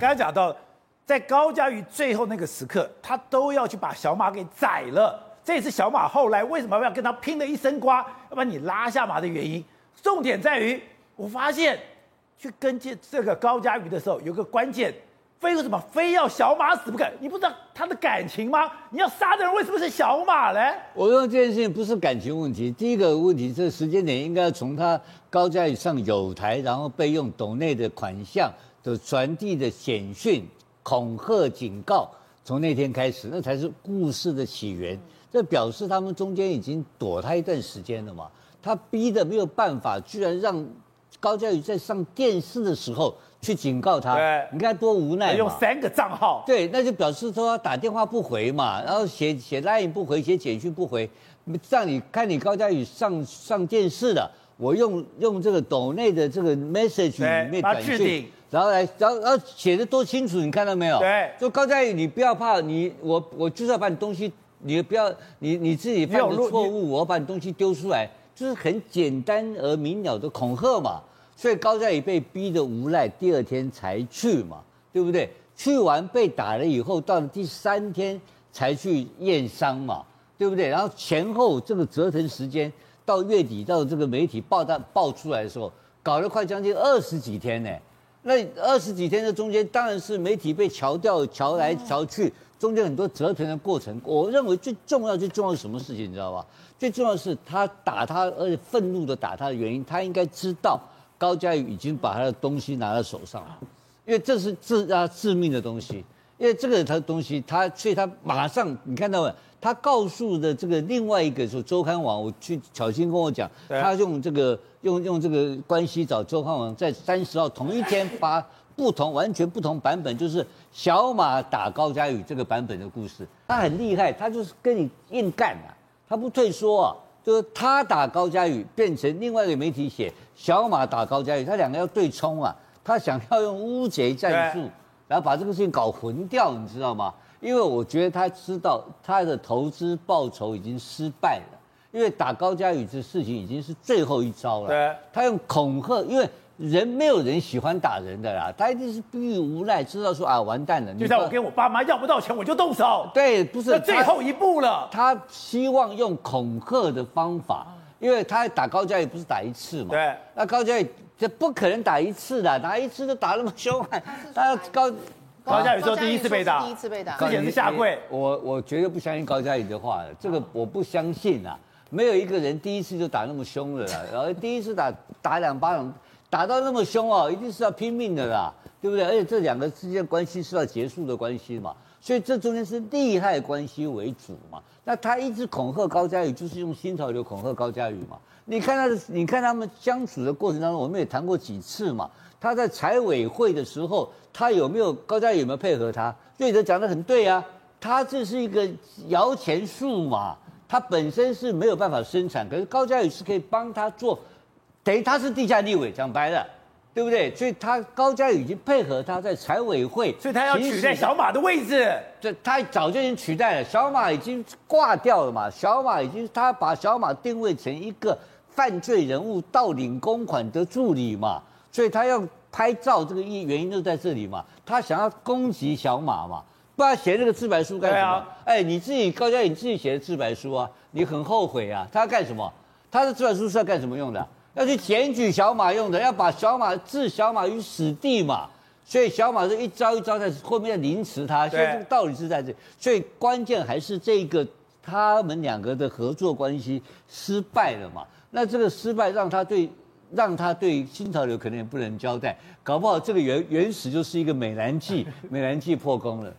刚才讲到，在高嘉瑜最后那个时刻，他都要去把小马给宰了。这次小马后来为什么要跟他拼了一身瓜，要把你拉下马的原因，重点在于，我发现去跟进这个高嘉瑜的时候，有个关键。非为什么非要小马死不可？你不知道他的感情吗？你要杀的人为什么是小马呢？我认为这件事情不是感情问题。第一个问题，这时间点应该从他高嘉瑜上友台，然后被用斗内的款项的传递的简讯、恐吓、警告，从那天开始，那才是故事的起源。这表示他们中间已经躲他一段时间了嘛？他逼的没有办法，居然让高嘉宇在上电视的时候。去警告他，对你看多无奈。用三个账号，对，那就表示说打电话不回嘛，然后写写 line 不回，写简讯不回，让你看你高嘉宇上上电视了，我用用这个抖内的这个 message 里面短讯，然后来，然后然后写的多清楚，你看到没有？对，就高嘉宇，你不要怕，你我我就是要把你东西，你不要你你自己犯的错误，我把你东西丢出来，就是很简单而明了的恐吓嘛。所以高嘉宇被逼得无奈，第二天才去嘛，对不对？去完被打了以后，到了第三天才去验伤嘛，对不对？然后前后这个折腾时间，到月底到这个媒体报道爆出来的时候，搞了快将近二十几天呢。那二十几天的中间，当然是媒体被乔调、乔来调去，中间很多折腾的过程。我认为最重要、最重要是什么事情，你知道吧？最重要是他打他，而且愤怒的打他的原因，他应该知道。高嘉宇已经把他的东西拿在手上了，因为这是致啊致命的东西，因为这个他的东西，他所以他马上你看到没？他告诉的这个另外一个说周刊网，我去巧心跟我讲，他用这个用用这个关系找周刊网，在三十号同一天发不同完全不同版本，就是小马打高佳宇这个版本的故事。他很厉害，他就是跟你硬干啊，他不退缩啊。就是他打高佳宇，变成另外一个媒体写小马打高佳宇，他两个要对冲啊。他想要用乌贼战术，然后把这个事情搞混掉，你知道吗？因为我觉得他知道他的投资报酬已经失败了，因为打高嘉宇这事情已经是最后一招了。对，他用恐吓，因为。人没有人喜欢打人的啦，他一定是逼于无奈，知道说啊完蛋了。就像我跟我爸妈要不到钱，我就动手。对，不是最后一步了。他希望用恐吓的方法，因为他打高嘉宇不是打一次嘛。对。那高嘉宇这不可能打一次的，打一次都打那么凶，他高高嘉宇说第一次被打，第一次被打，之前是下跪。我我绝对不相信高嘉宇的话，这个我不相信啊，没有一个人第一次就打那么凶的了，然后第一次打打两巴掌。打到那么凶哦，一定是要拼命的啦，对不对？而且这两个之间关系是要结束的关系嘛，所以这中间是利害关系为主嘛。那他一直恐吓高嘉宇，就是用新潮流恐吓高嘉宇嘛。你看他的，你看他们相处的过程当中，我们也谈过几次嘛。他在财委会的时候，他有没有高嘉宇有没有配合他？瑞德讲的很对啊，他这是一个摇钱树嘛，他本身是没有办法生产，可是高嘉宇是可以帮他做。等于他是地下立委，讲白了，对不对？所以他高嘉宇已经配合他在财委会，所以他要取代小马的位置。这他早就已经取代了，小马已经挂掉了嘛。小马已经他把小马定位成一个犯罪人物，盗领公款的助理嘛。所以他要拍照，这个一原因就在这里嘛。他想要攻击小马嘛，不然写这个自白书干什么？啊、哎，你自己高嘉瑜你自己写的自白书啊，你很后悔啊。他要干什么？他的自白书是要干什么用的？要去检举小马用的，要把小马置小马于死地嘛，所以小马是一招一招在后面凌迟他，所以这个道理是在这里，所以关键还是这个他们两个的合作关系失败了嘛。那这个失败让他对让他对新潮流可能也不能交代，搞不好这个原原始就是一个美男计，美男计破功了。